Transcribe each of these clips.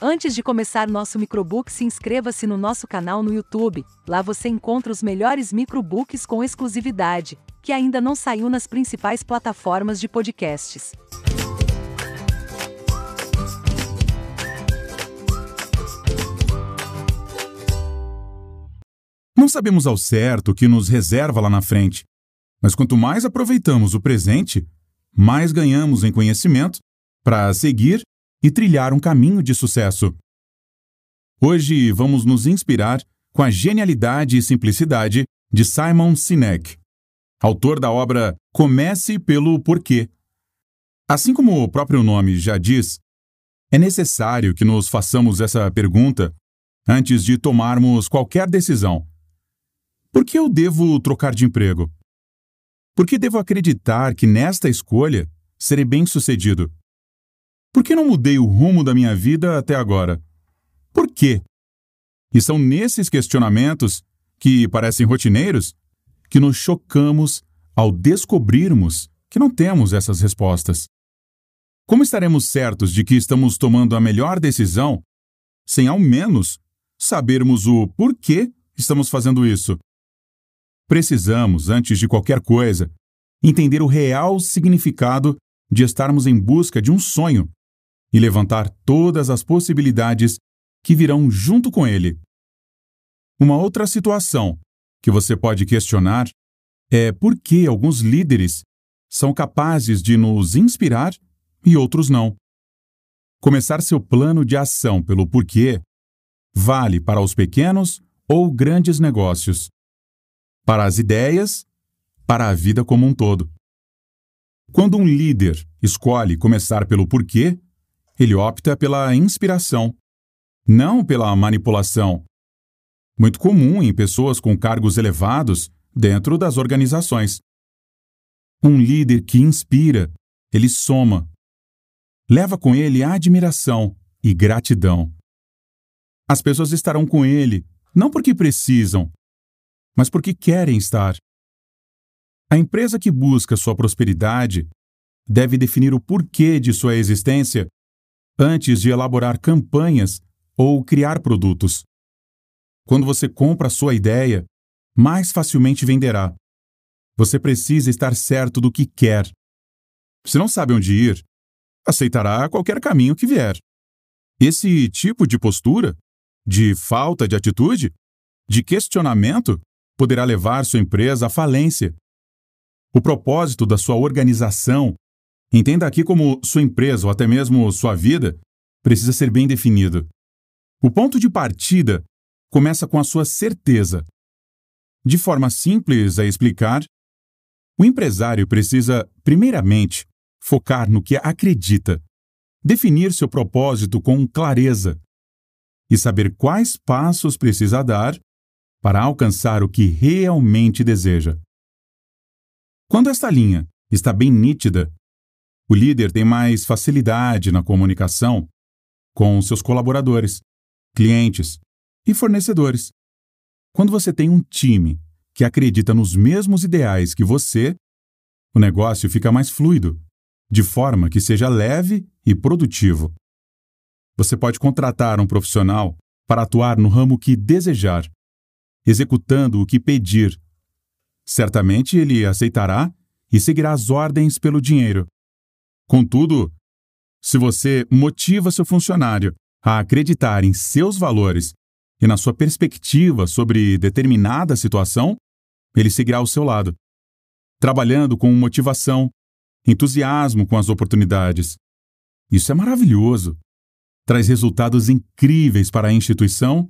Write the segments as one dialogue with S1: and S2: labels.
S1: Antes de começar nosso microbook, se inscreva-se no nosso canal no YouTube. Lá você encontra os melhores microbooks com exclusividade, que ainda não saiu nas principais plataformas de podcasts.
S2: Não sabemos ao certo o que nos reserva lá na frente, mas quanto mais aproveitamos o presente, mais ganhamos em conhecimento para seguir e trilhar um caminho de sucesso. Hoje vamos nos inspirar com a genialidade e simplicidade de Simon Sinek, autor da obra Comece pelo Porquê. Assim como o próprio nome já diz, é necessário que nos façamos essa pergunta antes de tomarmos qualquer decisão. Por que eu devo trocar de emprego? Por que devo acreditar que nesta escolha serei bem-sucedido? Por que não mudei o rumo da minha vida até agora? Por quê? E são nesses questionamentos, que parecem rotineiros, que nos chocamos ao descobrirmos que não temos essas respostas. Como estaremos certos de que estamos tomando a melhor decisão sem, ao menos, sabermos o porquê estamos fazendo isso? Precisamos, antes de qualquer coisa, entender o real significado de estarmos em busca de um sonho e levantar todas as possibilidades que virão junto com ele. Uma outra situação que você pode questionar é por que alguns líderes são capazes de nos inspirar e outros não. Começar seu plano de ação pelo porquê vale para os pequenos ou grandes negócios, para as ideias, para a vida como um todo. Quando um líder escolhe começar pelo porquê, ele opta pela inspiração, não pela manipulação. Muito comum em pessoas com cargos elevados dentro das organizações. Um líder que inspira, ele soma. Leva com ele admiração e gratidão. As pessoas estarão com ele não porque precisam, mas porque querem estar. A empresa que busca sua prosperidade deve definir o porquê de sua existência antes de elaborar campanhas ou criar produtos. Quando você compra a sua ideia, mais facilmente venderá. Você precisa estar certo do que quer. Se não sabe onde ir, aceitará qualquer caminho que vier. Esse tipo de postura, de falta de atitude, de questionamento, poderá levar sua empresa à falência. O propósito da sua organização Entenda aqui como sua empresa ou até mesmo sua vida precisa ser bem definido. O ponto de partida começa com a sua certeza. De forma simples a explicar, o empresário precisa, primeiramente, focar no que acredita, definir seu propósito com clareza e saber quais passos precisa dar para alcançar o que realmente deseja. Quando esta linha está bem nítida, o líder tem mais facilidade na comunicação com seus colaboradores, clientes e fornecedores. Quando você tem um time que acredita nos mesmos ideais que você, o negócio fica mais fluido, de forma que seja leve e produtivo. Você pode contratar um profissional para atuar no ramo que desejar, executando o que pedir. Certamente ele aceitará e seguirá as ordens pelo dinheiro. Contudo, se você motiva seu funcionário a acreditar em seus valores e na sua perspectiva sobre determinada situação, ele seguirá ao seu lado, trabalhando com motivação, entusiasmo com as oportunidades. Isso é maravilhoso. Traz resultados incríveis para a instituição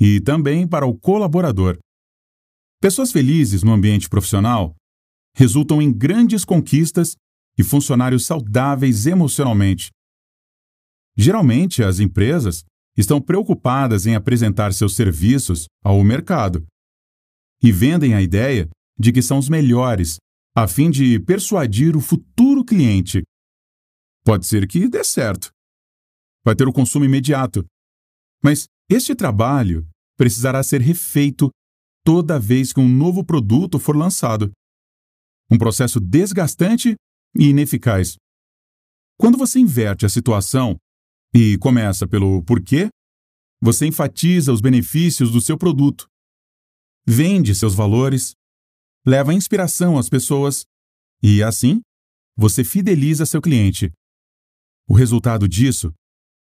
S2: e também para o colaborador. Pessoas felizes no ambiente profissional resultam em grandes conquistas e funcionários saudáveis emocionalmente. Geralmente, as empresas estão preocupadas em apresentar seus serviços ao mercado e vendem a ideia de que são os melhores, a fim de persuadir o futuro cliente. Pode ser que dê certo. Vai ter o consumo imediato. Mas este trabalho precisará ser refeito toda vez que um novo produto for lançado. Um processo desgastante e ineficaz. Quando você inverte a situação e começa pelo porquê, você enfatiza os benefícios do seu produto, vende seus valores, leva inspiração às pessoas e, assim, você fideliza seu cliente. O resultado disso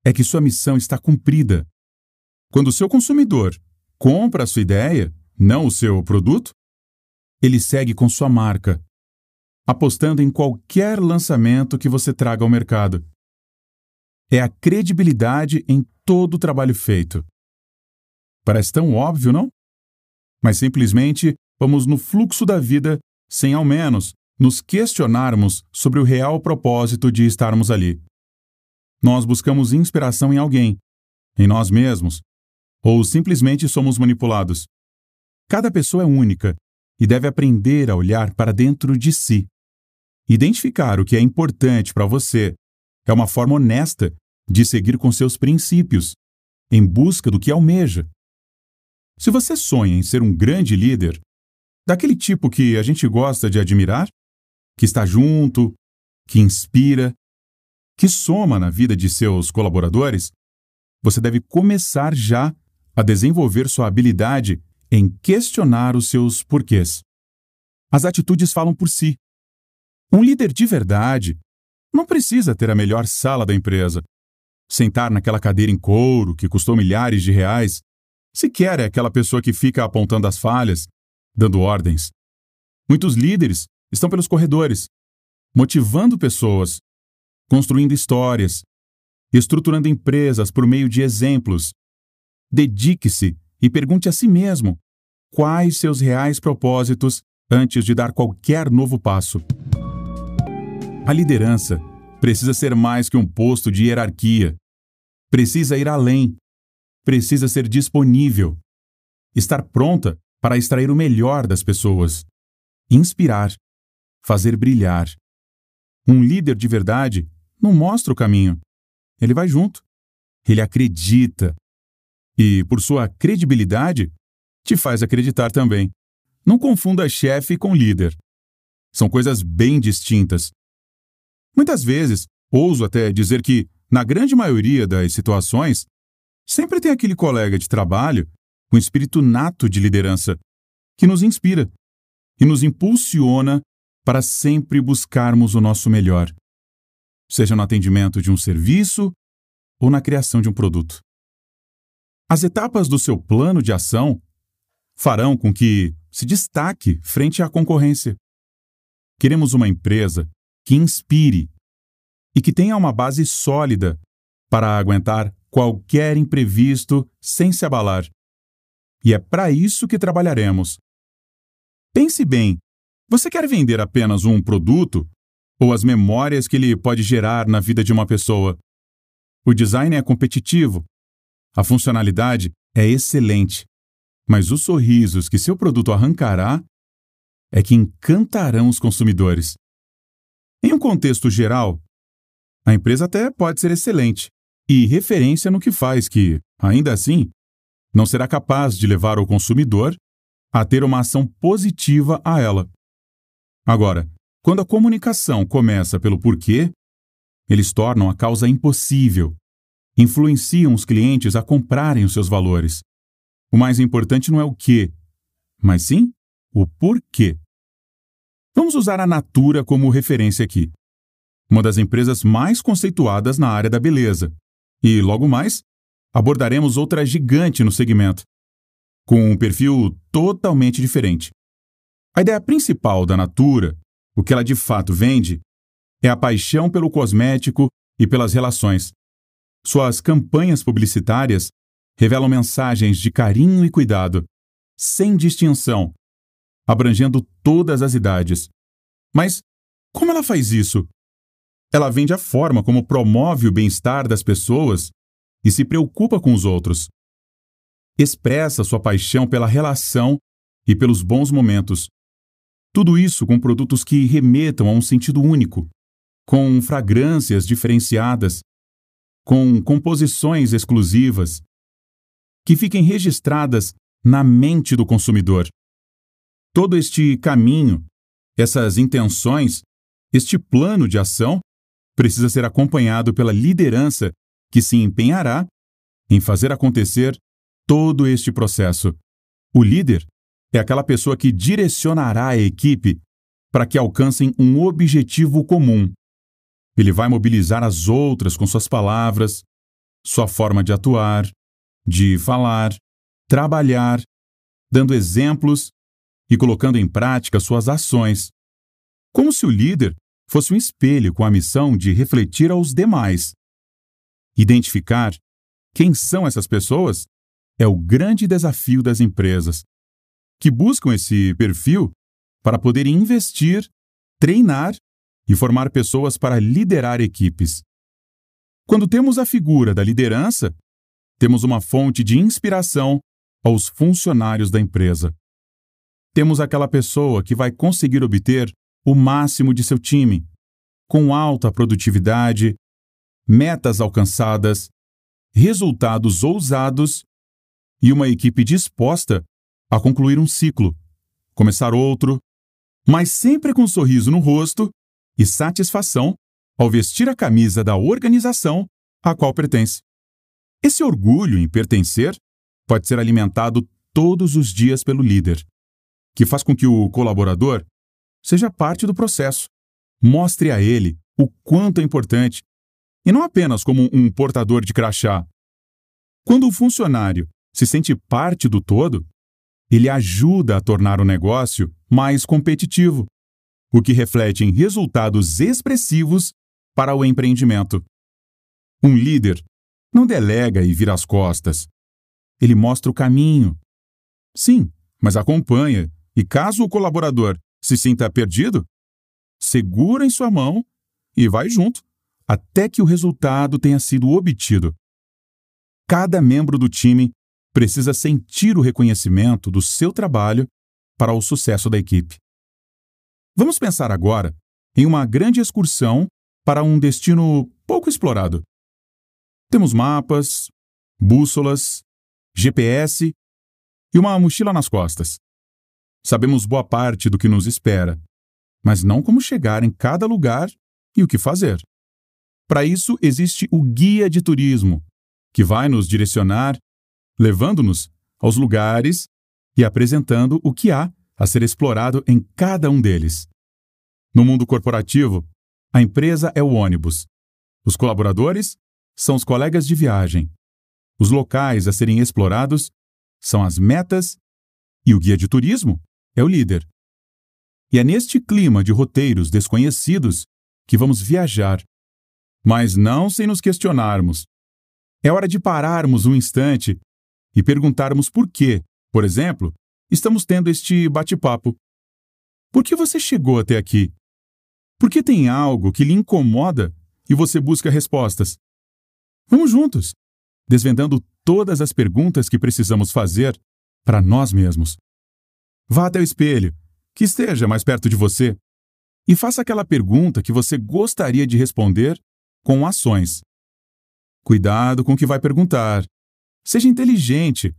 S2: é que sua missão está cumprida. Quando seu consumidor compra a sua ideia, não o seu produto, ele segue com sua marca, apostando em qualquer lançamento que você traga ao mercado. É a credibilidade em todo o trabalho feito. Parece tão óbvio, não? Mas simplesmente vamos no fluxo da vida sem ao menos nos questionarmos sobre o real propósito de estarmos ali. Nós buscamos inspiração em alguém, em nós mesmos, ou simplesmente somos manipulados. Cada pessoa é única e deve aprender a olhar para dentro de si. Identificar o que é importante para você é uma forma honesta de seguir com seus princípios, em busca do que almeja. Se você sonha em ser um grande líder, daquele tipo que a gente gosta de admirar, que está junto, que inspira, que soma na vida de seus colaboradores, você deve começar já a desenvolver sua habilidade em questionar os seus porquês. As atitudes falam por si. Um líder de verdade não precisa ter a melhor sala da empresa, sentar naquela cadeira em couro que custou milhares de reais. Sequer é aquela pessoa que fica apontando as falhas, dando ordens. Muitos líderes estão pelos corredores, motivando pessoas, construindo histórias, estruturando empresas por meio de exemplos. Dedique-se e pergunte a si mesmo quais seus reais propósitos antes de dar qualquer novo passo. A liderança precisa ser mais que um posto de hierarquia. Precisa ir além. Precisa ser disponível. Estar pronta para extrair o melhor das pessoas. Inspirar. Fazer brilhar. Um líder de verdade não mostra o caminho. Ele vai junto. Ele acredita. E, por sua credibilidade, te faz acreditar também. Não confunda chefe com líder. São coisas bem distintas. Muitas vezes, ouso até dizer que, na grande maioria das situações, sempre tem aquele colega de trabalho com espírito nato de liderança que nos inspira e nos impulsiona para sempre buscarmos o nosso melhor, seja no atendimento de um serviço ou na criação de um produto. As etapas do seu plano de ação farão com que se destaque frente à concorrência. Queremos uma empresa que inspire e que tenha uma base sólida para aguentar qualquer imprevisto sem se abalar. E é para isso que trabalharemos. Pense bem: você quer vender apenas um produto ou as memórias que ele pode gerar na vida de uma pessoa? O design é competitivo, a funcionalidade é excelente, mas os sorrisos que seu produto arrancará é que encantarão os consumidores. Em um contexto geral, a empresa até pode ser excelente e referência no que faz, que, ainda assim, não será capaz de levar o consumidor a ter uma ação positiva a ela. Agora, quando a comunicação começa pelo porquê, eles tornam a causa impossível, influenciam os clientes a comprarem os seus valores. O mais importante não é o que, mas sim o porquê. Vamos usar a Natura como referência aqui. Uma das empresas mais conceituadas na área da beleza. E, logo mais, abordaremos outra gigante no segmento, com um perfil totalmente diferente. A ideia principal da Natura, o que ela de fato vende, é a paixão pelo cosmético e pelas relações. Suas campanhas publicitárias revelam mensagens de carinho e cuidado, sem distinção, abrangendo todas as idades. Mas como ela faz isso? Ela vende a forma como promove o bem-estar das pessoas e se preocupa com os outros. Expressa sua paixão pela relação e pelos bons momentos. Tudo isso com produtos que remetam a um sentido único, com fragrâncias diferenciadas, com composições exclusivas, que fiquem registradas na mente do consumidor. Todo este caminho, essas intenções, este plano de ação precisa ser acompanhado pela liderança que se empenhará em fazer acontecer todo este processo. O líder é aquela pessoa que direcionará a equipe para que alcancem um objetivo comum. Ele vai mobilizar as outras com suas palavras, sua forma de atuar, de falar, trabalhar, dando exemplos e colocando em prática suas ações, como se o líder fosse um espelho com a missão de refletir aos demais. Identificar quem são essas pessoas é o grande desafio das empresas, que buscam esse perfil para poder investir, treinar e formar pessoas para liderar equipes. Quando temos a figura da liderança, temos uma fonte de inspiração aos funcionários da empresa. Temos aquela pessoa que vai conseguir obter o máximo de seu time, com alta produtividade, metas alcançadas, resultados ousados e uma equipe disposta a concluir um ciclo, começar outro, mas sempre com um sorriso no rosto e satisfação ao vestir a camisa da organização a qual pertence. Esse orgulho em pertencer pode ser alimentado todos os dias pelo líder, que faz com que o colaborador seja parte do processo. Mostre a ele o quanto é importante, e não apenas como um portador de crachá. Quando o funcionário se sente parte do todo, ele ajuda a tornar o negócio mais competitivo, o que reflete em resultados expressivos para o empreendimento. Um líder não delega e vira as costas. Ele mostra o caminho. Sim, mas acompanha, e caso o colaborador se sinta perdido, segura em sua mão e vai junto, até que o resultado tenha sido obtido. Cada membro do time precisa sentir o reconhecimento do seu trabalho para o sucesso da equipe. Vamos pensar agora em uma grande excursão para um destino pouco explorado. Temos mapas, bússolas, GPS e uma mochila nas costas. Sabemos boa parte do que nos espera, mas não como chegar em cada lugar e o que fazer. Para isso, existe o guia de turismo, que vai nos direcionar, levando-nos aos lugares e apresentando o que há a ser explorado em cada um deles. No mundo corporativo, a empresa é o ônibus. Os colaboradores são os colegas de viagem. Os locais a serem explorados são as metas e o guia de turismo é o líder. E é neste clima de roteiros desconhecidos que vamos viajar. Mas não sem nos questionarmos. É hora de pararmos um instante e perguntarmos por que, por exemplo, estamos tendo este bate-papo. Por que você chegou até aqui? Por que tem algo que lhe incomoda e você busca respostas? Vamos juntos, desvendando todas as perguntas que precisamos fazer para nós mesmos. Vá até o espelho, que esteja mais perto de você, e faça aquela pergunta que você gostaria de responder com ações. Cuidado com o que vai perguntar. Seja inteligente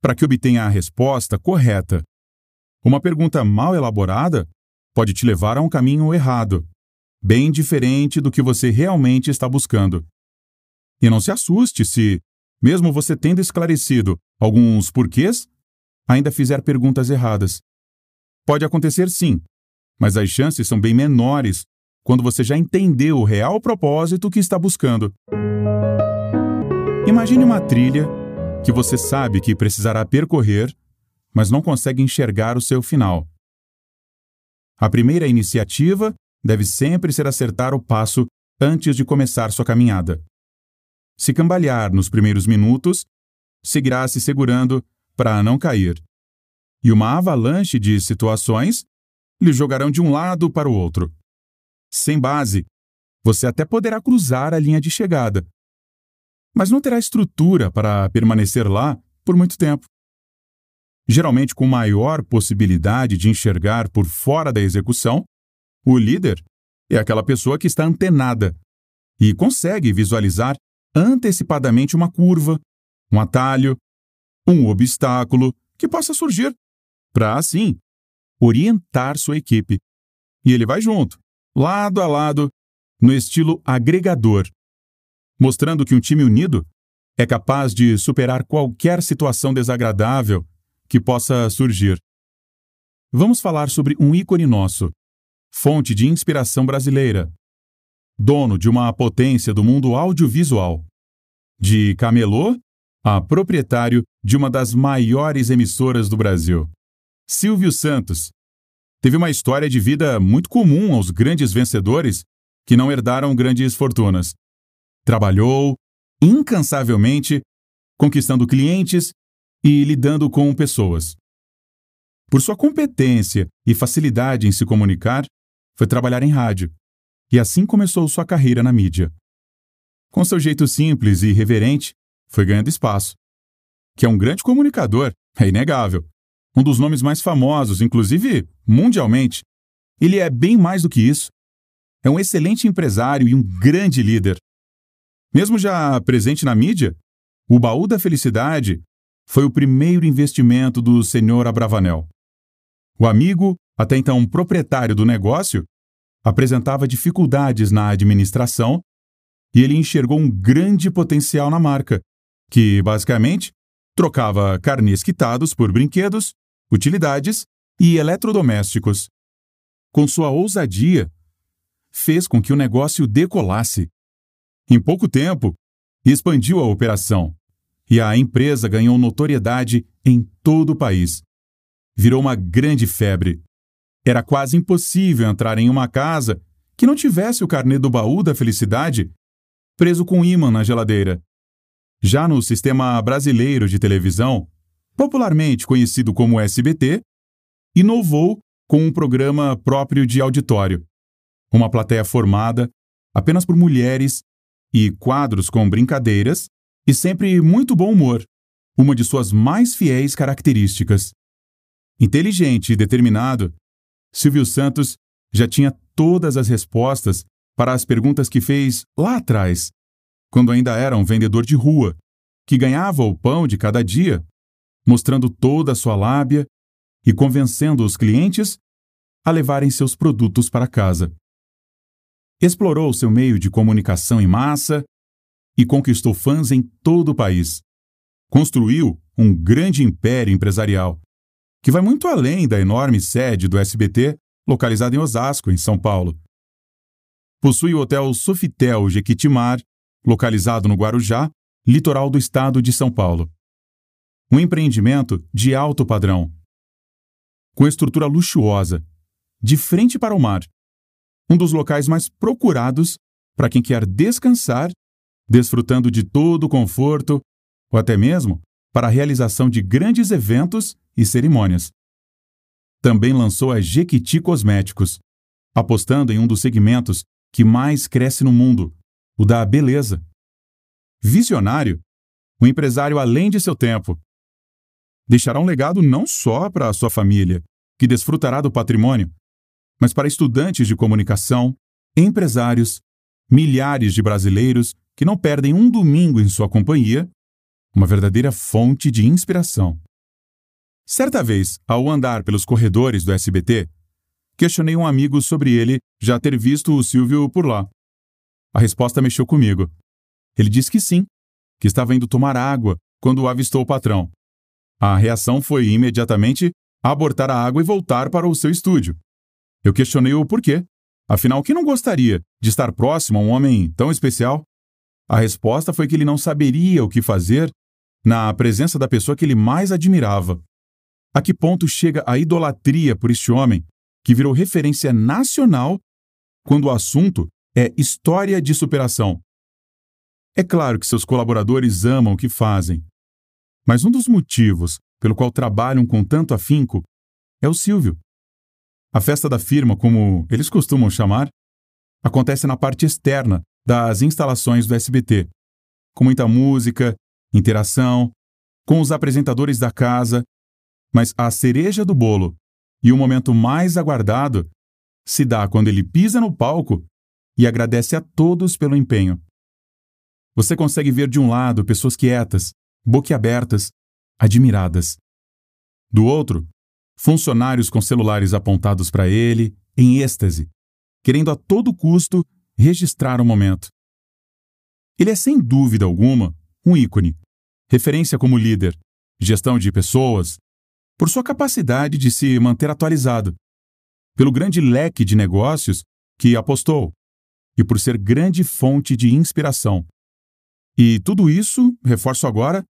S2: para que obtenha a resposta correta. Uma pergunta mal elaborada pode te levar a um caminho errado, bem diferente do que você realmente está buscando. E não se assuste se, mesmo você tendo esclarecido alguns porquês, ainda fizer perguntas erradas. Pode acontecer sim, mas as chances são bem menores quando você já entendeu o real propósito que está buscando. Imagine uma trilha que você sabe que precisará percorrer, mas não consegue enxergar o seu final. A primeira iniciativa deve sempre ser acertar o passo antes de começar sua caminhada. Se cambalear nos primeiros minutos, seguirá se segurando para não cair. E uma avalanche de situações lhe jogarão de um lado para o outro. Sem base, você até poderá cruzar a linha de chegada, mas não terá estrutura para permanecer lá por muito tempo. Geralmente, com maior possibilidade de enxergar por fora da execução, o líder é aquela pessoa que está antenada e consegue visualizar antecipadamente uma curva, um atalho, um obstáculo que possa surgir, para assim orientar sua equipe. E ele vai junto, lado a lado, no estilo agregador. mostrando que um time unido é capaz de superar qualquer situação desagradável que possa surgir. Vamos falar sobre um ícone nosso, fonte de inspiração brasileira, dono de uma potência do mundo audiovisual. De camelô a proprietário de uma das maiores emissoras do Brasil. Silvio Santos. Teve uma história de vida muito comum aos grandes vencedores que não herdaram grandes fortunas. Trabalhou incansavelmente, conquistando clientes e lidando com pessoas. Por sua competência e facilidade em se comunicar, foi trabalhar em rádio, e assim começou sua carreira na mídia. Com seu jeito simples e irreverente, foi ganhando espaço. Que é um grande comunicador, é inegável. Um dos nomes mais famosos, inclusive mundialmente. Ele é bem mais do que isso. É um excelente empresário e um grande líder. Mesmo já presente na mídia, o Baú da Felicidade foi o primeiro investimento do senhor Abravanel. O amigo, até então proprietário do negócio, apresentava dificuldades na administração e ele enxergou um grande potencial na marca que, basicamente, trocava carnês quitados por brinquedos, utilidades e eletrodomésticos. Com sua ousadia, fez com que o negócio decolasse. Em pouco tempo, expandiu a operação e a empresa ganhou notoriedade em todo o país. Virou uma grande febre. Era quase impossível entrar em uma casa que não tivesse o carnê do baú da felicidade preso com ímã na geladeira. Já no sistema brasileiro de televisão, popularmente conhecido como SBT, inovou com um programa próprio de auditório. Uma plateia formada apenas por mulheres e quadros com brincadeiras e sempre muito bom humor, uma de suas mais fiéis características. Inteligente e determinado, Silvio Santos já tinha todas as respostas para as perguntas que fez lá atrás quando ainda era um vendedor de rua, que ganhava o pão de cada dia, mostrando toda a sua lábia e convencendo os clientes a levarem seus produtos para casa. Explorou seu meio de comunicação em massa e conquistou fãs em todo o país. Construiu um grande império empresarial, que vai muito além da enorme sede do SBT, localizada em Osasco, em São Paulo. Possui o Hotel Sofitel Jequitimar, localizado no Guarujá, litoral do estado de São Paulo. Um empreendimento de alto padrão, com estrutura luxuosa, de frente para o mar. Um dos locais mais procurados para quem quer descansar, desfrutando de todo o conforto, ou até mesmo para a realização de grandes eventos e cerimônias. Também lançou a Jequiti Cosméticos, apostando em um dos segmentos que mais cresce no mundo, o da beleza. Visionário, o empresário além de seu tempo. Deixará um legado não só para a sua família, que desfrutará do patrimônio, mas para estudantes de comunicação, empresários, milhares de brasileiros que não perdem um domingo em sua companhia, uma verdadeira fonte de inspiração. Certa vez, ao andar pelos corredores do SBT, questionei um amigo sobre ele já ter visto o Silvio por lá. A resposta mexeu comigo. Ele disse que sim, que estava indo tomar água quando avistou o patrão. A reação foi imediatamente abortar a água e voltar para o seu estúdio. Eu questionei o porquê. Afinal, quem não gostaria de estar próximo a um homem tão especial? A resposta foi que ele não saberia o que fazer na presença da pessoa que ele mais admirava. A que ponto chega a idolatria por este homem, que virou referência nacional quando o assunto é história de superação. É claro que seus colaboradores amam o que fazem, mas um dos motivos pelo qual trabalham com tanto afinco é o Silvio. A festa da firma, como eles costumam chamar, acontece na parte externa das instalações do SBT, com muita música, interação, com os apresentadores da casa, mas a cereja do bolo e o momento mais aguardado se dá quando ele pisa no palco e agradece a todos pelo empenho. Você consegue ver de um lado pessoas quietas, boquiabertas, admiradas. Do outro, funcionários com celulares apontados para ele, em êxtase, querendo a todo custo registrar o momento. Ele é sem dúvida alguma um ícone, referência como líder, gestão de pessoas, por sua capacidade de se manter atualizado, pelo grande leque de negócios que apostou e por ser grande fonte de inspiração. E tudo isso, reforço agora,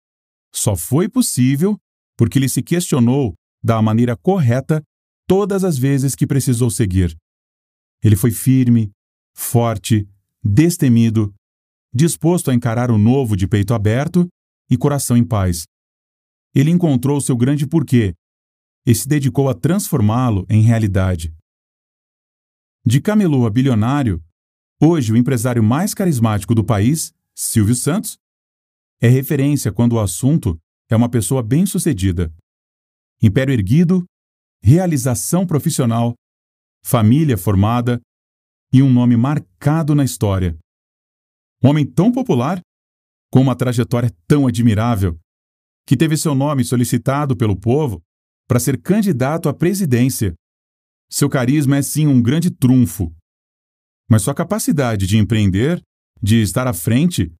S2: só foi possível porque ele se questionou da maneira correta todas as vezes que precisou seguir. Ele foi firme, forte, destemido, disposto a encarar o novo de peito aberto e coração em paz. Ele encontrou seu grande porquê e se dedicou a transformá-lo em realidade. De camelô a bilionário, hoje o empresário mais carismático do país, Silvio Santos, é referência quando o assunto é uma pessoa bem-sucedida. Império erguido, realização profissional, família formada e um nome marcado na história. Um homem tão popular, com uma trajetória tão admirável, que teve seu nome solicitado pelo povo para ser candidato à presidência. Seu carisma é sim um grande trunfo. Mas sua capacidade de empreender, de estar à frente,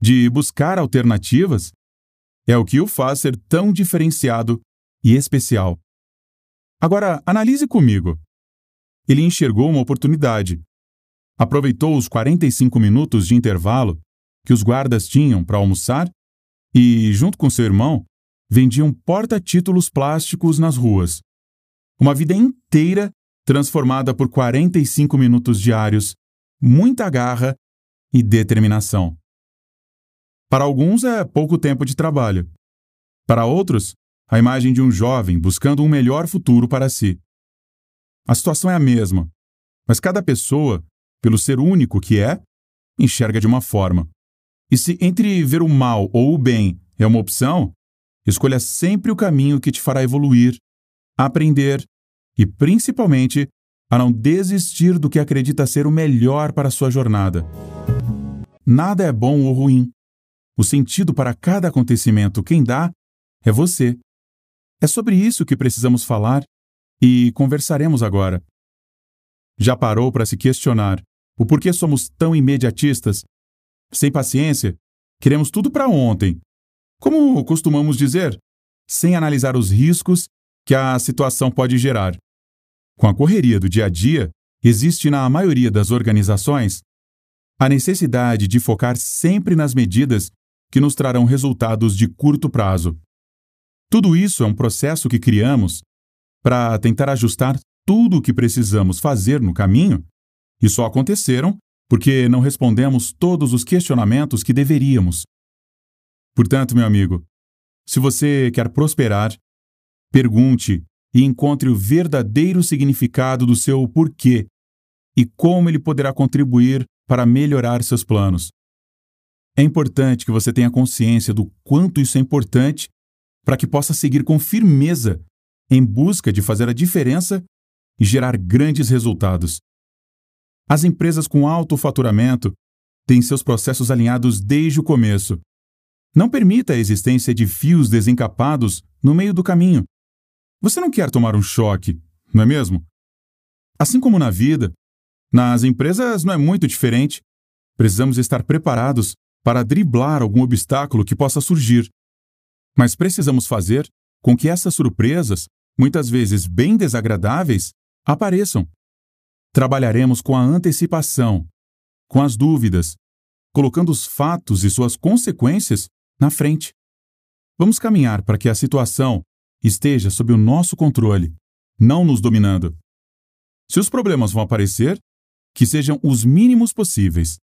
S2: de buscar alternativas, é o que o faz ser tão diferenciado e especial. Agora, analise comigo. Ele enxergou uma oportunidade. Aproveitou os 45 minutos de intervalo que os guardas tinham para almoçar e, junto com seu irmão, vendiam porta-títulos plásticos nas ruas. Uma vida inteira transformada por 45 minutos diários, muita garra e determinação. Para alguns é pouco tempo de trabalho. Para outros, a imagem de um jovem buscando um melhor futuro para si. A situação é a mesma, mas cada pessoa, pelo ser único que é, enxerga de uma forma. E se entre ver o mal ou o bem é uma opção, escolha sempre o caminho que te fará evoluir, aprender e, principalmente, a não desistir do que acredita ser o melhor para sua jornada. Nada é bom ou ruim. O sentido para cada acontecimento quem dá é você. É sobre isso que precisamos falar e conversaremos agora. Já parou para se questionar o porquê somos tão imediatistas? Sem paciência, queremos tudo para ontem. Como costumamos dizer, sem analisar os riscos que a situação pode gerar. Com a correria do dia a dia, existe na maioria das organizações a necessidade de focar sempre nas medidas que nos trarão resultados de curto prazo. Tudo isso é um processo que criamos para tentar ajustar tudo o que precisamos fazer no caminho, e só aconteceram porque não respondemos todos os questionamentos que deveríamos. Portanto, meu amigo, se você quer prosperar, pergunte e encontre o verdadeiro significado do seu porquê e como ele poderá contribuir para melhorar seus planos. É importante que você tenha consciência do quanto isso é importante para que possa seguir com firmeza em busca de fazer a diferença e gerar grandes resultados. As empresas com alto faturamento têm seus processos alinhados desde o começo. Não permita a existência de fios desencapados no meio do caminho. Você não quer tomar um choque, não é mesmo? Assim como na vida, nas empresas não é muito diferente. Precisamos estar preparados para driblar algum obstáculo que possa surgir. Mas precisamos fazer com que essas surpresas, muitas vezes bem desagradáveis, apareçam. Trabalharemos com a antecipação, com as dúvidas, colocando os fatos e suas consequências na frente. Vamos caminhar para que a situação esteja sob o nosso controle, não nos dominando. Se os problemas vão aparecer, que sejam os mínimos possíveis.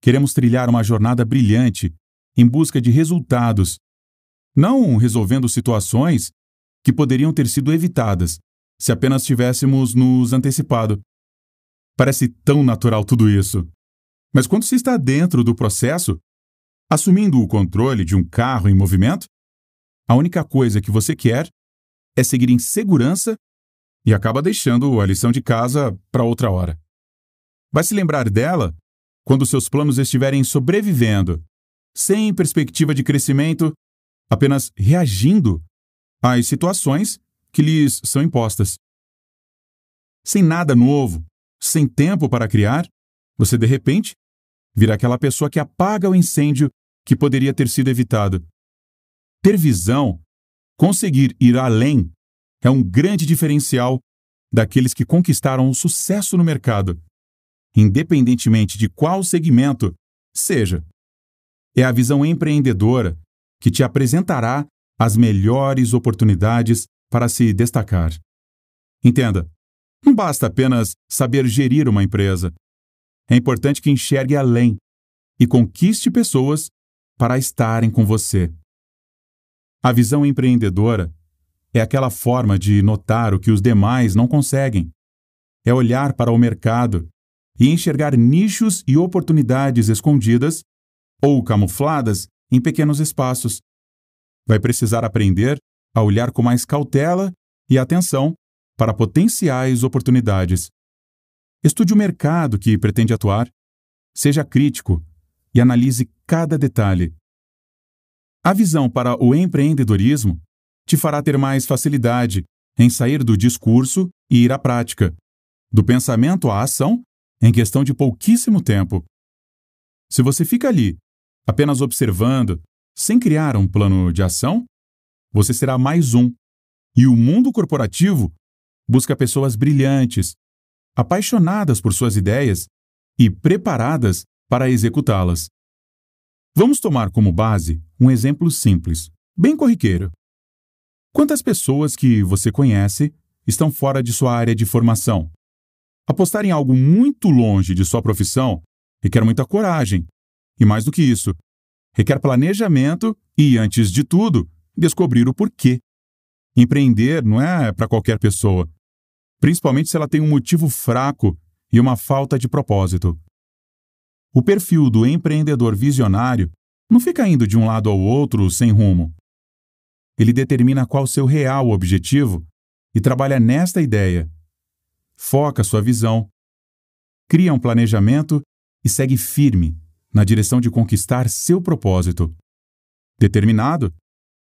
S2: Queremos trilhar uma jornada brilhante em busca de resultados não resolvendo situações que poderiam ter sido evitadas se apenas tivéssemos nos antecipado. Parece tão natural tudo isso. Mas quando se está dentro do processo, assumindo o controle de um carro em movimento, a única coisa que você quer é seguir em segurança e acaba deixando a lição de casa para outra hora. Vai se lembrar dela quando seus planos estiverem sobrevivendo, sem perspectiva de crescimento apenas reagindo às situações que lhes são impostas. Sem nada novo, sem tempo para criar, você de repente vira aquela pessoa que apaga o incêndio que poderia ter sido evitado. Ter visão, conseguir ir além, é um grande diferencial daqueles que conquistaram o sucesso no mercado, independentemente de qual segmento seja. É a visão empreendedora que te apresentará as melhores oportunidades para se destacar. Entenda, não basta apenas saber gerir uma empresa. É importante que enxergue além e conquiste pessoas para estarem com você. A visão empreendedora é aquela forma de notar o que os demais não conseguem. É olhar para o mercado e enxergar nichos e oportunidades escondidas ou camufladas em pequenos espaços. Vai precisar aprender a olhar com mais cautela e atenção para potenciais oportunidades. Estude o mercado que pretende atuar, seja crítico e analise cada detalhe. A visão para o empreendedorismo te fará ter mais facilidade em sair do discurso e ir à prática, do pensamento à ação, em questão de pouquíssimo tempo. Se você fica ali, apenas observando, sem criar um plano de ação, você será mais um. E o mundo corporativo busca pessoas brilhantes, apaixonadas por suas ideias e preparadas para executá-las. Vamos tomar como base um exemplo simples, bem corriqueiro. Quantas pessoas que você conhece estão fora de sua área de formação? Apostar em algo muito longe de sua profissão requer muita coragem. E mais do que isso, requer planejamento e, antes de tudo, descobrir o porquê. Empreender não é para qualquer pessoa, principalmente se ela tem um motivo fraco e uma falta de propósito. O perfil do empreendedor visionário não fica indo de um lado ao outro sem rumo. Ele determina qual seu real objetivo e trabalha nesta ideia. Foca sua visão, cria um planejamento e segue firme na direção de conquistar seu propósito. Determinado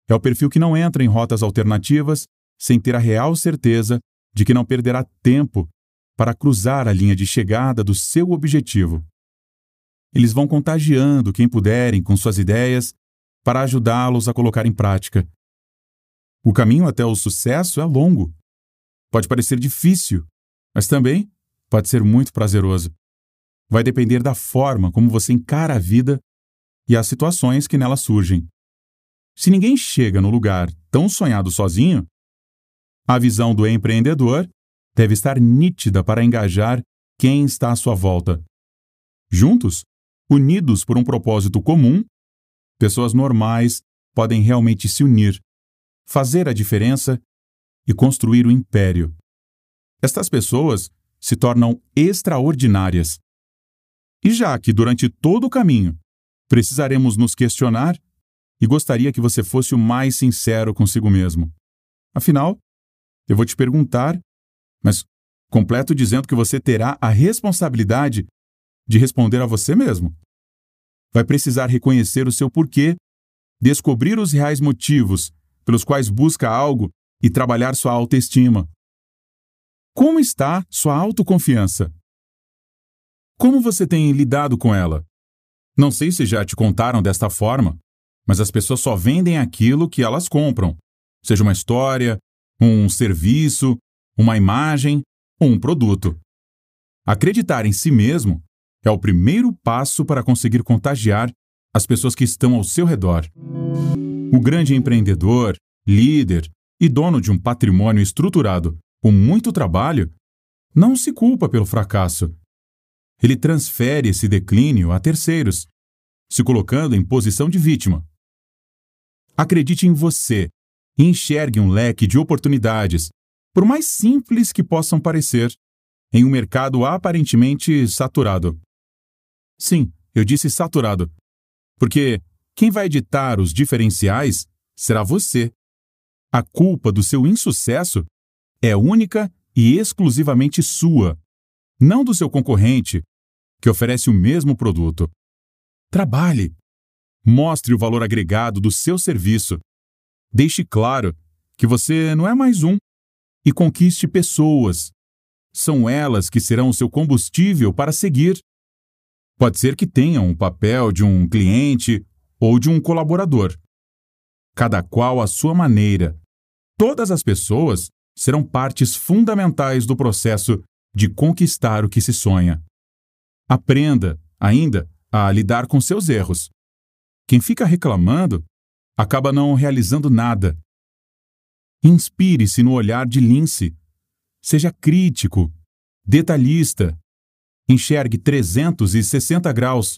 S2: é o perfil que não entra em rotas alternativas sem ter a real certeza de que não perderá tempo para cruzar a linha de chegada do seu objetivo. Eles vão contagiando quem puderem com suas ideias para ajudá-los a colocar em prática. O caminho até o sucesso é longo. Pode parecer difícil, mas também pode ser muito prazeroso. Vai depender da forma como você encara a vida e as situações que nela surgem. Se ninguém chega no lugar tão sonhado sozinho, a visão do empreendedor deve estar nítida para engajar quem está à sua volta. Juntos, unidos por um propósito comum, pessoas normais podem realmente se unir, fazer a diferença e construir o um império. Estas pessoas se tornam extraordinárias. E já que durante todo o caminho precisaremos nos questionar, e gostaria que você fosse o mais sincero consigo mesmo. Afinal, eu vou te perguntar, mas completo dizendo que você terá a responsabilidade de responder a você mesmo. Vai precisar reconhecer o seu porquê, descobrir os reais motivos pelos quais busca algo e trabalhar sua autoestima. Como está sua autoconfiança? Como você tem lidado com ela? Não sei se já te contaram desta forma, mas as pessoas só vendem aquilo que elas compram, seja uma história, um serviço, uma imagem ou um produto. Acreditar em si mesmo é o primeiro passo para conseguir contagiar as pessoas que estão ao seu redor. O grande empreendedor, líder e dono de um patrimônio estruturado com muito trabalho não se culpa pelo fracasso. Ele transfere esse declínio a terceiros, se colocando em posição de vítima. Acredite em você e enxergue um leque de oportunidades, por mais simples que possam parecer, em um mercado aparentemente saturado. Sim, eu disse saturado. Porque quem vai ditar os diferenciais será você. A culpa do seu insucesso é única e exclusivamente sua, não do seu concorrente, que oferece o mesmo produto. Trabalhe. Mostre o valor agregado do seu serviço. Deixe claro que você não é mais um e conquiste pessoas. São elas que serão o seu combustível para seguir Pode ser que tenham o papel de um cliente ou de um colaborador. Cada qual à sua maneira. Todas as pessoas serão partes fundamentais do processo de conquistar o que se sonha. Aprenda, ainda, a lidar com seus erros. Quem fica reclamando acaba não realizando nada. Inspire-se no olhar de Lince. Seja crítico, detalhista. Enxergue 360 graus.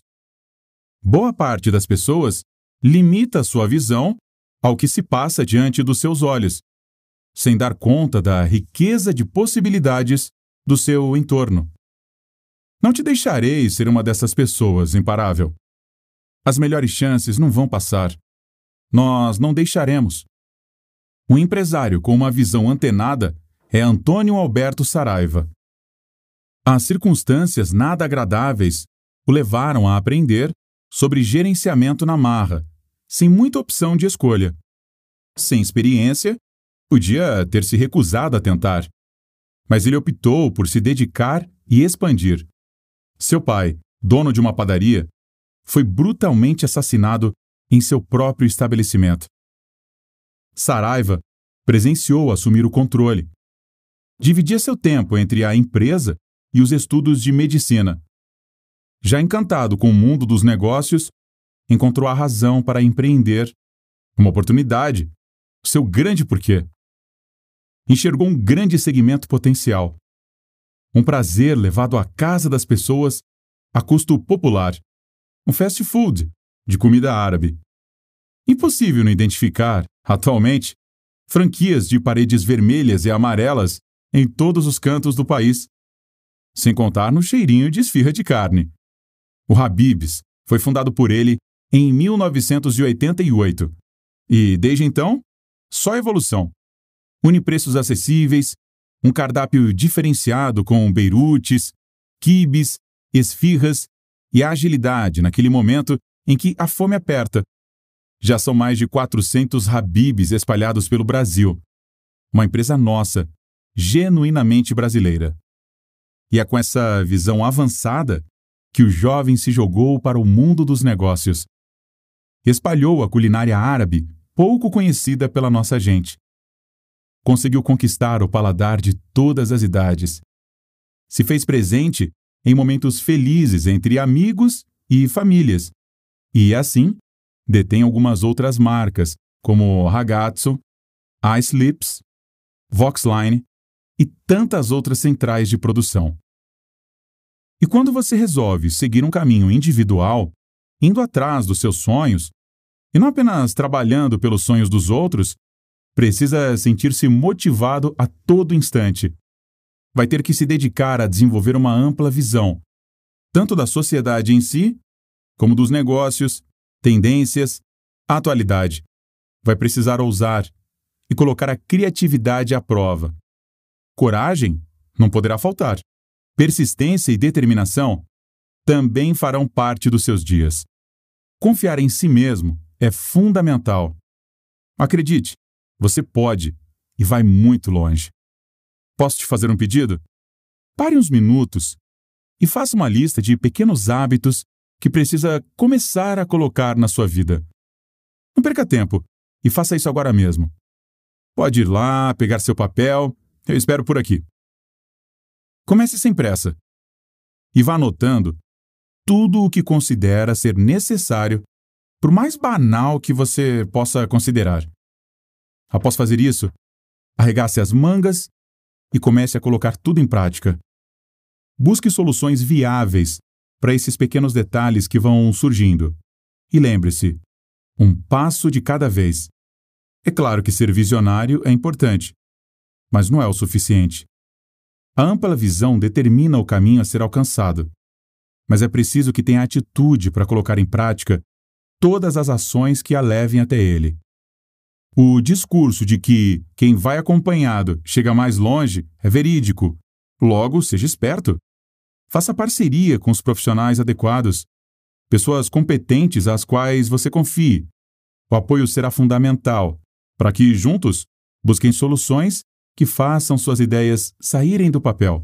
S2: Boa parte das pessoas limita sua visão ao que se passa diante dos seus olhos, sem dar conta da riqueza de possibilidades do seu entorno. Não te deixarei ser uma dessas pessoas, imparável. As melhores chances não vão passar. Nós não deixaremos. Um empresário com uma visão antenada é Antônio Alberto Saraiva. As circunstâncias nada agradáveis o levaram a aprender sobre gerenciamento na marra, sem muita opção de escolha. Sem experiência, podia ter se recusado a tentar. Mas ele optou por se dedicar e expandir. Seu pai, dono de uma padaria, foi brutalmente assassinado em seu próprio estabelecimento. Saraiva presenciou assumir o controle. Dividia seu tempo entre a empresa e os estudos de medicina. Já encantado com o mundo dos negócios, encontrou a razão para empreender, uma oportunidade, seu grande porquê. Enxergou um grande segmento potencial. Um prazer levado à casa das pessoas a custo popular. Um fast food de comida árabe. Impossível não identificar, atualmente, franquias de paredes vermelhas e amarelas em todos os cantos do país, sem contar no cheirinho de esfirra de carne. O Habib's foi fundado por ele em 1988 e, desde então, só evolução. Une preços acessíveis, um cardápio diferenciado com beirutes, quibes, esfirras e agilidade naquele momento em que a fome aperta. Já são mais de 400 Habibs espalhados pelo Brasil. Uma empresa nossa, genuinamente brasileira. E é com essa visão avançada que o jovem se jogou para o mundo dos negócios. Espalhou a culinária árabe, pouco conhecida pela nossa gente conseguiu conquistar o paladar de todas as idades. Se fez presente em momentos felizes entre amigos e famílias. E assim, detém algumas outras marcas, como Ragazzo, Ice Lips, Voxline e tantas outras centrais de produção. E quando você resolve seguir um caminho individual, indo atrás dos seus sonhos, e não apenas trabalhando pelos sonhos dos outros, Precisa sentir-se motivado a todo instante. Vai ter que se dedicar a desenvolver uma ampla visão, tanto da sociedade em si, como dos negócios, tendências, atualidade. Vai precisar ousar e colocar a criatividade à prova. Coragem não poderá faltar. Persistência e determinação também farão parte dos seus dias. Confiar em si mesmo é fundamental. Acredite, você pode e vai muito longe. Posso te fazer um pedido? Pare uns minutos e faça uma lista de pequenos hábitos que precisa começar a colocar na sua vida. Não perca tempo e faça isso agora mesmo. Pode ir lá, pegar seu papel, eu espero por aqui. Comece sem pressa e vá anotando tudo o que considera ser necessário, por mais banal que você possa considerar. Após fazer isso, arregace as mangas e comece a colocar tudo em prática. Busque soluções viáveis para esses pequenos detalhes que vão surgindo. E lembre-se: um passo de cada vez. É claro que ser visionário é importante, mas não é o suficiente. A ampla visão determina o caminho a ser alcançado, mas é preciso que tenha atitude para colocar em prática todas as ações que a levem até ele. O discurso de que quem vai acompanhado chega mais longe é verídico. Logo, seja esperto. Faça parceria com os profissionais adequados, pessoas competentes às quais você confie. O apoio será fundamental para que, juntos, busquem soluções que façam suas ideias saírem do papel.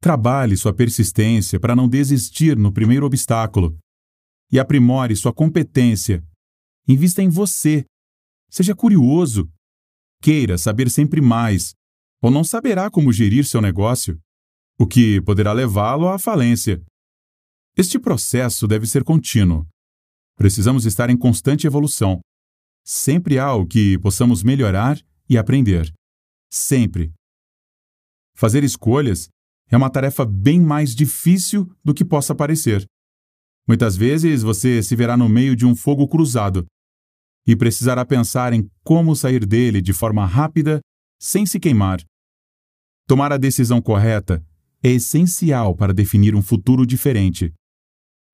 S2: Trabalhe sua persistência para não desistir no primeiro obstáculo. E aprimore sua competência. Invista em você. Seja curioso. Queira saber sempre mais, ou não saberá como gerir seu negócio, o que poderá levá-lo à falência. Este processo deve ser contínuo. Precisamos estar em constante evolução. Sempre há o que possamos melhorar e aprender. Sempre. Fazer escolhas é uma tarefa bem mais difícil do que possa parecer. Muitas vezes você se verá no meio de um fogo cruzado e precisará pensar em como sair dele de forma rápida, sem se queimar. Tomar a decisão correta é essencial para definir um futuro diferente.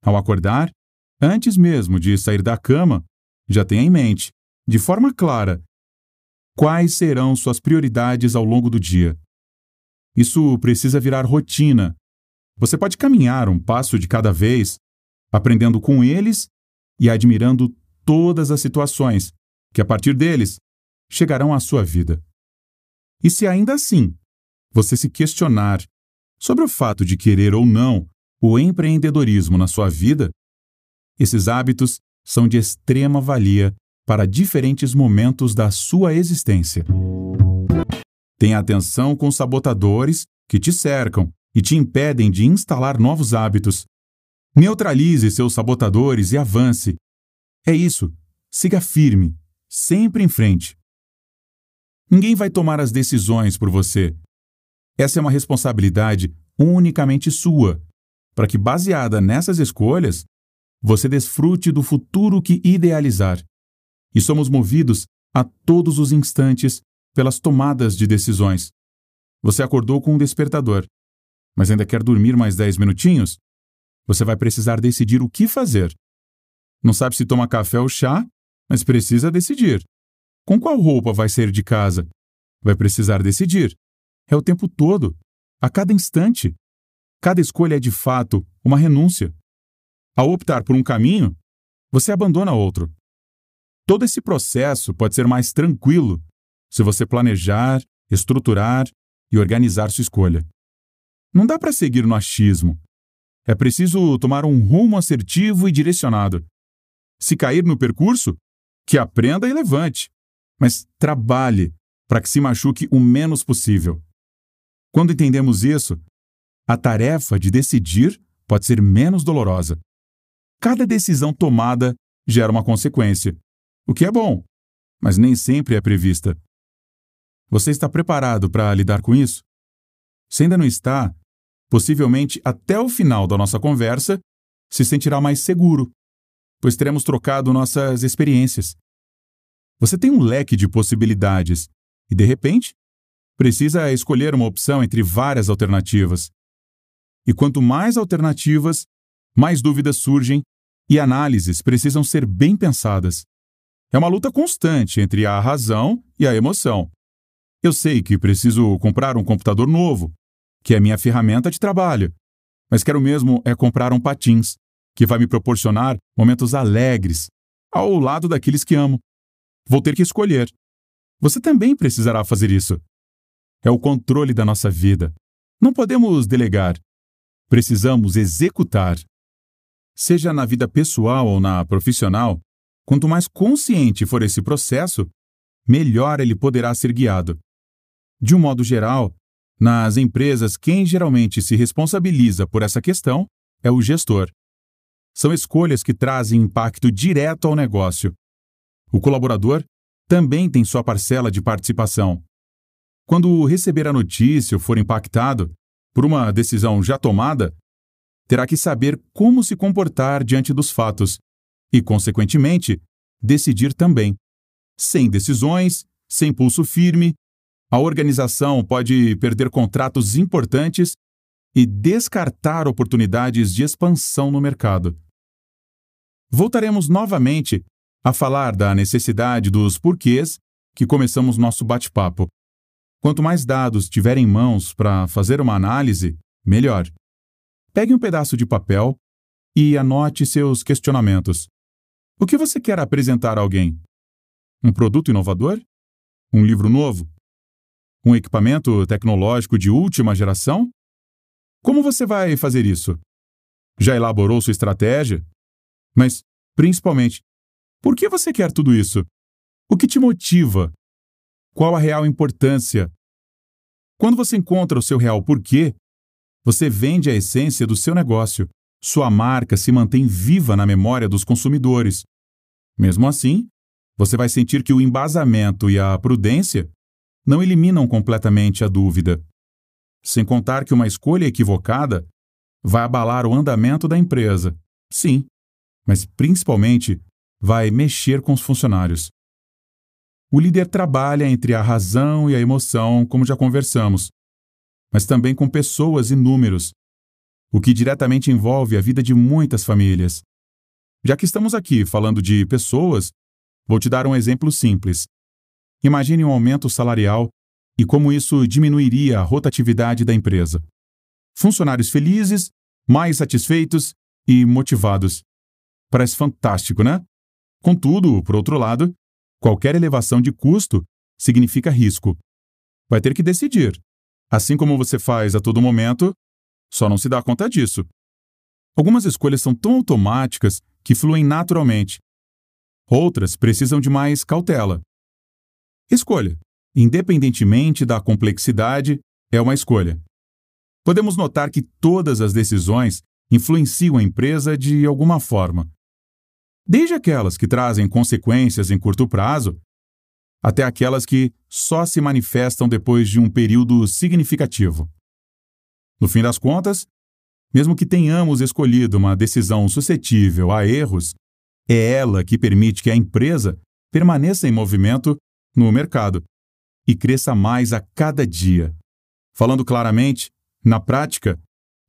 S2: Ao acordar, antes mesmo de sair da cama, já tenha em mente, de forma clara, quais serão suas prioridades ao longo do dia. Isso precisa virar rotina. Você pode caminhar um passo de cada vez, aprendendo com eles e admirando todas as situações que, a partir deles, chegarão à sua vida. E se ainda assim você se questionar sobre o fato de querer ou não o empreendedorismo na sua vida, esses hábitos são de extrema valia para diferentes momentos da sua existência. Tenha atenção com sabotadores que te cercam e te impedem de instalar novos hábitos. Neutralize seus sabotadores e avance. É isso. Siga firme, sempre em frente. Ninguém vai tomar as decisões por você. Essa é uma responsabilidade unicamente sua, para que, baseada nessas escolhas, você desfrute do futuro que idealizar. E somos movidos a todos os instantes pelas tomadas de decisões. Você acordou com um despertador, mas ainda quer dormir mais 10 minutinhos? Você vai precisar decidir o que fazer. Não sabe se toma café ou chá, mas precisa decidir. Com qual roupa vai sair de casa? Vai precisar decidir. É o tempo todo, a cada instante. Cada escolha é de fato uma renúncia. Ao optar por um caminho, você abandona outro. Todo esse processo pode ser mais tranquilo se você planejar, estruturar e organizar sua escolha. Não dá para seguir no achismo. É preciso tomar um rumo assertivo e direcionado. Se cair no percurso, que aprenda e levante, mas trabalhe para que se machuque o menos possível. Quando entendemos isso, a tarefa de decidir pode ser menos dolorosa. Cada decisão tomada gera uma consequência, o que é bom, mas nem sempre é prevista. Você está preparado para lidar com isso? Se ainda não está, possivelmente até o final da nossa conversa se sentirá mais seguro, pois teremos trocado nossas experiências. Você tem um leque de possibilidades e, de repente, precisa escolher uma opção entre várias alternativas. E quanto mais alternativas, mais dúvidas surgem e análises precisam ser bem pensadas. É uma luta constante entre a razão e a emoção. Eu sei que preciso comprar um computador novo, que é minha ferramenta de trabalho, mas quero mesmo é comprar um patins, que vai me proporcionar momentos alegres, ao lado daqueles que amo. Vou ter que escolher. Você também precisará fazer isso. É o controle da nossa vida. Não podemos delegar. Precisamos executar. Seja na vida pessoal ou na profissional, quanto mais consciente for esse processo, melhor ele poderá ser guiado. De um modo geral, nas empresas, quem geralmente se responsabiliza por essa questão é o gestor. São escolhas que trazem impacto direto ao negócio. O colaborador também tem sua parcela de participação. Quando receber a notícia ou for impactado por uma decisão já tomada, terá que saber como se comportar diante dos fatos e, consequentemente, decidir também. Sem decisões, sem pulso firme, a organização pode perder contratos importantes e descartar oportunidades de expansão no mercado. Voltaremos novamente a falar da necessidade dos porquês que começamos nosso bate-papo. Quanto mais dados tiver em mãos para fazer uma análise, melhor. Pegue um pedaço de papel e anote seus questionamentos. O que você quer apresentar a alguém? Um produto inovador? Um livro novo? Um equipamento tecnológico de última geração? Como você vai fazer isso? Já elaborou sua estratégia? Mas, principalmente, por que você quer tudo isso? O que te motiva? Qual a real importância? Quando você encontra o seu real porquê, você vende a essência do seu negócio. Sua marca se mantém viva na memória dos consumidores. Mesmo assim, você vai sentir que o embasamento e a prudência não eliminam completamente a dúvida. Sem contar que uma escolha equivocada vai abalar o andamento da empresa. Sim, mas principalmente vai mexer com os funcionários. O líder trabalha entre a razão e a emoção, como já conversamos, mas também com pessoas e números, o que diretamente envolve a vida de muitas famílias. Já que estamos aqui falando de pessoas, vou te dar um exemplo simples. Imagine um aumento salarial e como isso diminuiria a rotatividade da empresa. Funcionários felizes, mais satisfeitos e motivados. Parece fantástico, né? Contudo, por outro lado, qualquer elevação de custo significa risco. Vai ter que decidir. Assim como você faz a todo momento, só não se dá conta disso. Algumas escolhas são tão automáticas que fluem naturalmente. Outras precisam de mais cautela. Escolha, independentemente da complexidade, é uma escolha. Podemos notar que todas as decisões influenciam a empresa de alguma forma desde aquelas que trazem consequências em curto prazo, até aquelas que só se manifestam depois de um período significativo. No fim das contas, mesmo que tenhamos escolhido uma decisão suscetível a erros, é ela que permite que a empresa permaneça em movimento no mercado e cresça mais a cada dia. Falando claramente, na prática,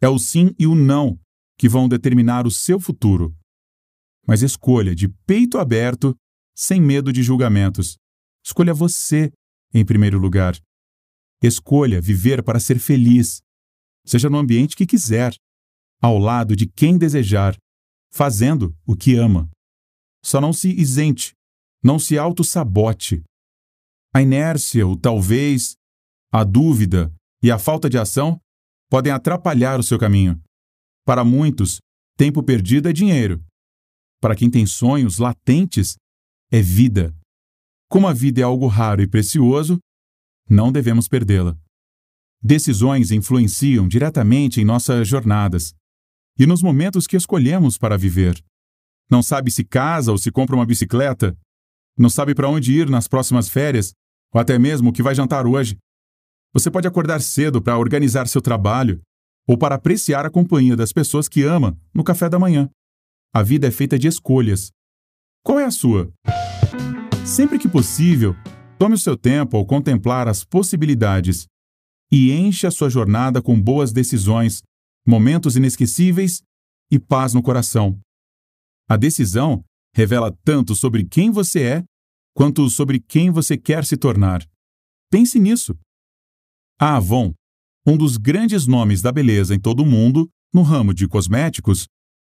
S2: é o sim e o não que vão determinar o seu futuro mas escolha de peito aberto, sem medo de julgamentos. Escolha você em primeiro lugar. Escolha viver para ser feliz. Seja no ambiente que quiser, ao lado de quem desejar, fazendo o que ama. Só não se isente, não se auto-sabote. A inércia, o talvez, a dúvida e a falta de ação podem atrapalhar o seu caminho. Para muitos, tempo perdido é dinheiro, para quem tem sonhos latentes, é vida. Como a vida é algo raro e precioso, não devemos perdê-la. Decisões influenciam diretamente em nossas jornadas e nos momentos que escolhemos para viver. Não sabe se casa ou se compra uma bicicleta? Não sabe para onde ir nas próximas férias? Ou até mesmo o que vai jantar hoje? Você pode acordar cedo para organizar seu trabalho ou para apreciar a companhia das pessoas que ama no café da manhã. A vida é feita de escolhas. Qual é a sua? Sempre que possível, tome o seu tempo ao contemplar as possibilidades e enche a sua jornada com boas decisões, momentos inesquecíveis e paz no coração. A decisão revela tanto sobre quem você é quanto sobre quem você quer se tornar. Pense nisso. A Avon, um dos grandes nomes da beleza em todo o mundo no ramo de cosméticos,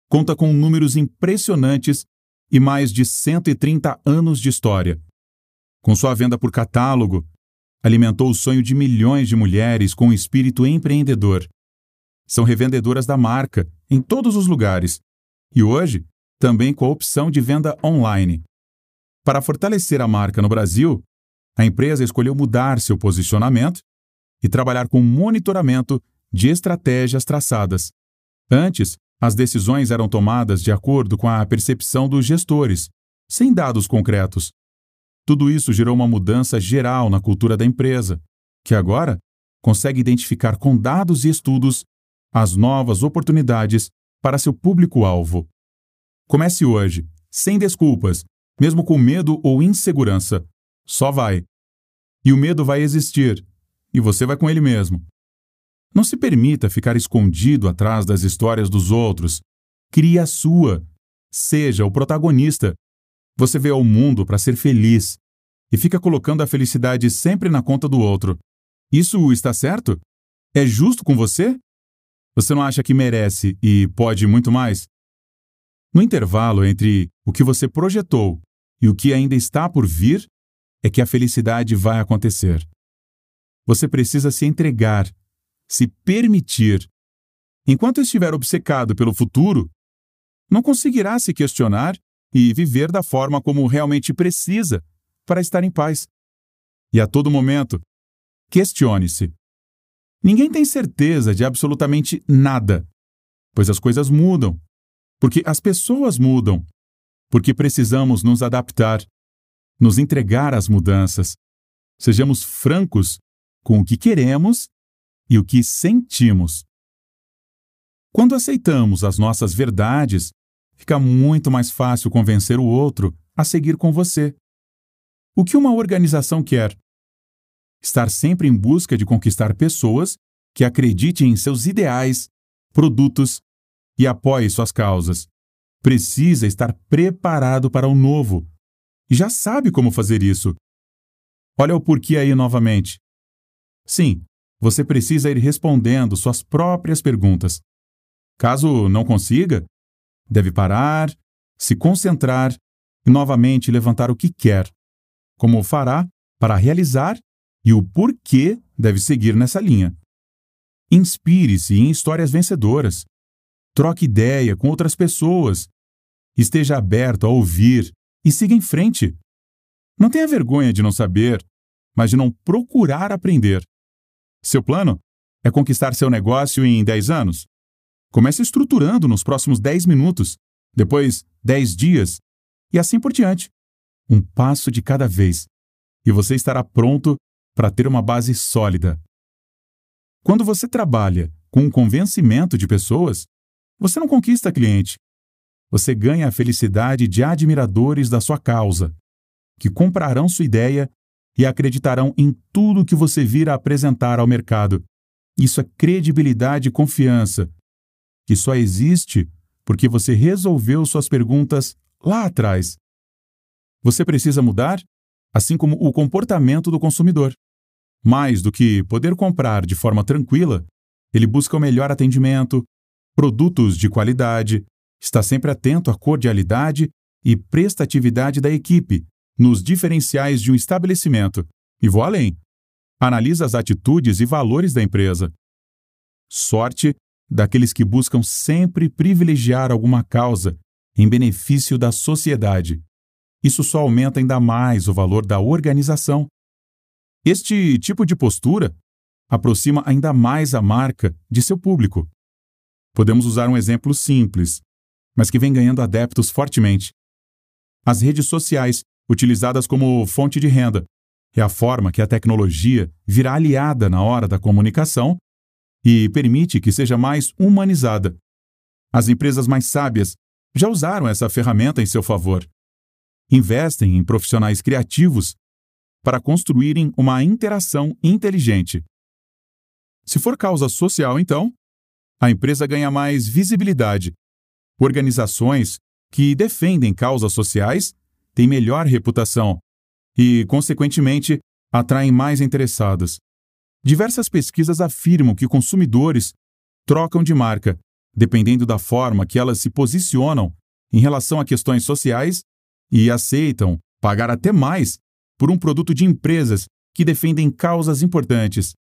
S2: conta com números impressionantes e mais de 130 anos de história. Com sua venda por catálogo, alimentou o sonho de milhões de mulheres com um espírito empreendedor. São revendedoras da marca em todos os lugares e hoje também com a opção de venda online. Para fortalecer a marca no Brasil, a empresa escolheu mudar seu posicionamento e trabalhar com monitoramento de estratégias traçadas. Antes, as decisões eram tomadas de acordo com a percepção dos gestores, sem dados concretos. Tudo isso gerou uma mudança geral na cultura da empresa, que agora consegue identificar com dados e estudos as novas oportunidades para seu público-alvo. Comece hoje, sem desculpas, mesmo com medo ou insegurança. Só vai. E o medo vai existir, e você vai com ele mesmo. Não se permita ficar escondido atrás das histórias dos outros. Crie a sua. Seja o protagonista. Você veio ao mundo para ser feliz e fica colocando a felicidade sempre na conta do outro. Isso está certo? É justo com você? Você não acha que merece e pode muito mais? No intervalo entre o que você projetou e o que ainda está por vir, é que a felicidade vai acontecer. Você precisa se entregar se permitir Enquanto estiver obcecado pelo futuro, não conseguirá se questionar e viver da forma como realmente precisa para estar em paz. E a todo momento, questione-se. Ninguém tem certeza de absolutamente nada, pois as coisas mudam, porque as pessoas mudam, porque precisamos nos adaptar, nos entregar às mudanças. Sejamos francos com o que queremos e o que sentimos. Quando aceitamos as nossas verdades, fica muito mais fácil convencer o outro a seguir com você. O que uma organização quer? Estar sempre em busca de conquistar pessoas que acreditem em seus ideais, produtos e apoiem suas causas. Precisa estar preparado para o novo e já sabe como fazer isso. Olha o porquê aí novamente. Sim, você precisa ir respondendo suas próprias perguntas. Caso não consiga, deve parar, se concentrar e novamente levantar o que quer, como fará para realizar e o porquê deve seguir nessa linha. Inspire-se em histórias vencedoras. Troque ideia com outras pessoas. Esteja aberto a ouvir e siga em frente. Não tenha vergonha de não saber, mas de não procurar aprender. Seu plano é conquistar seu negócio em 10 anos? Comece estruturando nos próximos 10 minutos, depois 10 dias e assim por diante. Um passo de cada vez. E você estará pronto para ter uma base sólida. Quando você trabalha com um convencimento de pessoas, você não conquista cliente. Você ganha a felicidade de admiradores da sua causa, que comprarão sua ideia e acreditarão em tudo que você vir a apresentar ao mercado. Isso é credibilidade e confiança, que só existe porque você resolveu suas perguntas lá atrás. Você precisa mudar, assim como o comportamento do consumidor. Mais do que poder comprar de forma tranquila, ele busca o melhor atendimento, produtos de qualidade, está sempre atento à cordialidade e prestatividade da equipe, nos diferenciais de um estabelecimento. E vou além. Analisa as atitudes e valores da empresa. Sorte daqueles que buscam sempre privilegiar alguma causa em benefício da sociedade. Isso só aumenta ainda mais o valor da organização. Este tipo de postura aproxima ainda mais a marca de seu público. Podemos usar um exemplo simples, mas que vem ganhando adeptos fortemente. As redes sociais, utilizadas como fonte de renda, é a forma que a tecnologia virá aliada na hora da comunicação e permite que seja mais humanizada. As empresas mais sábias já usaram essa ferramenta em seu favor. Investem em profissionais criativos para construírem uma interação inteligente. Se for causa social, então, a empresa ganha mais visibilidade. Organizações que defendem causas sociais têm melhor reputação e, consequentemente, atraem mais interessados. Diversas pesquisas afirmam que consumidores trocam de marca, dependendo da forma que elas se posicionam em relação a questões sociais e aceitam pagar até mais por um produto de empresas que defendem causas importantes.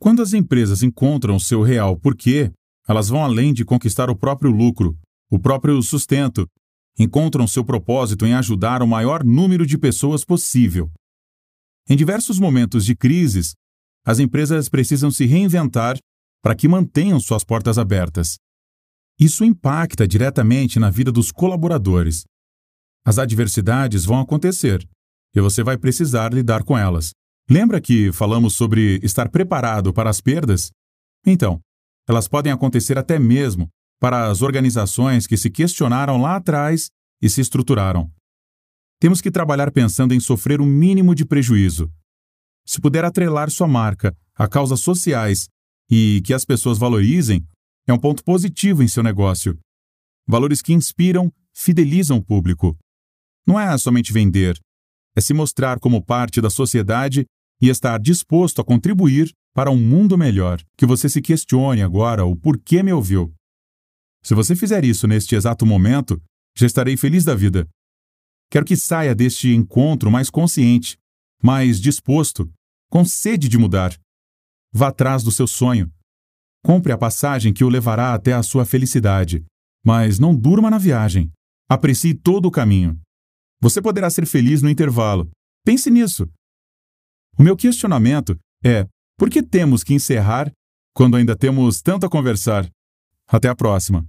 S2: Quando as empresas encontram seu real porquê, elas vão além de conquistar o próprio lucro, o próprio sustento, encontram seu propósito em ajudar o maior número de pessoas possível. Em diversos momentos de crises, as empresas precisam se reinventar para que mantenham suas portas abertas. Isso impacta diretamente na vida dos colaboradores. As adversidades vão acontecer e você vai precisar lidar com elas. Lembra que falamos sobre estar preparado para as perdas? Então, elas podem acontecer até mesmo para as organizações que se questionaram lá atrás e se estruturaram. Temos que trabalhar pensando em sofrer o mínimo de prejuízo, se puder atrelar sua marca a causas sociais e que as pessoas valorizem, é um ponto positivo em seu negócio. Valores que inspiram, fidelizam o público. Não é somente vender, é se mostrar como parte da sociedade e estar disposto a contribuir para um mundo melhor. Que você se questione agora o porquê me ouviu. Se você fizer isso neste exato momento, já estarei feliz da vida. Quero que saia deste encontro mais consciente, mais disposto com sede de mudar. Vá atrás do seu sonho. Compre a passagem que o levará até a sua felicidade. Mas não durma na viagem. Aprecie todo o caminho. Você poderá ser feliz no intervalo. Pense nisso. O meu questionamento é: por que temos que encerrar quando ainda temos tanto a conversar? Até a próxima.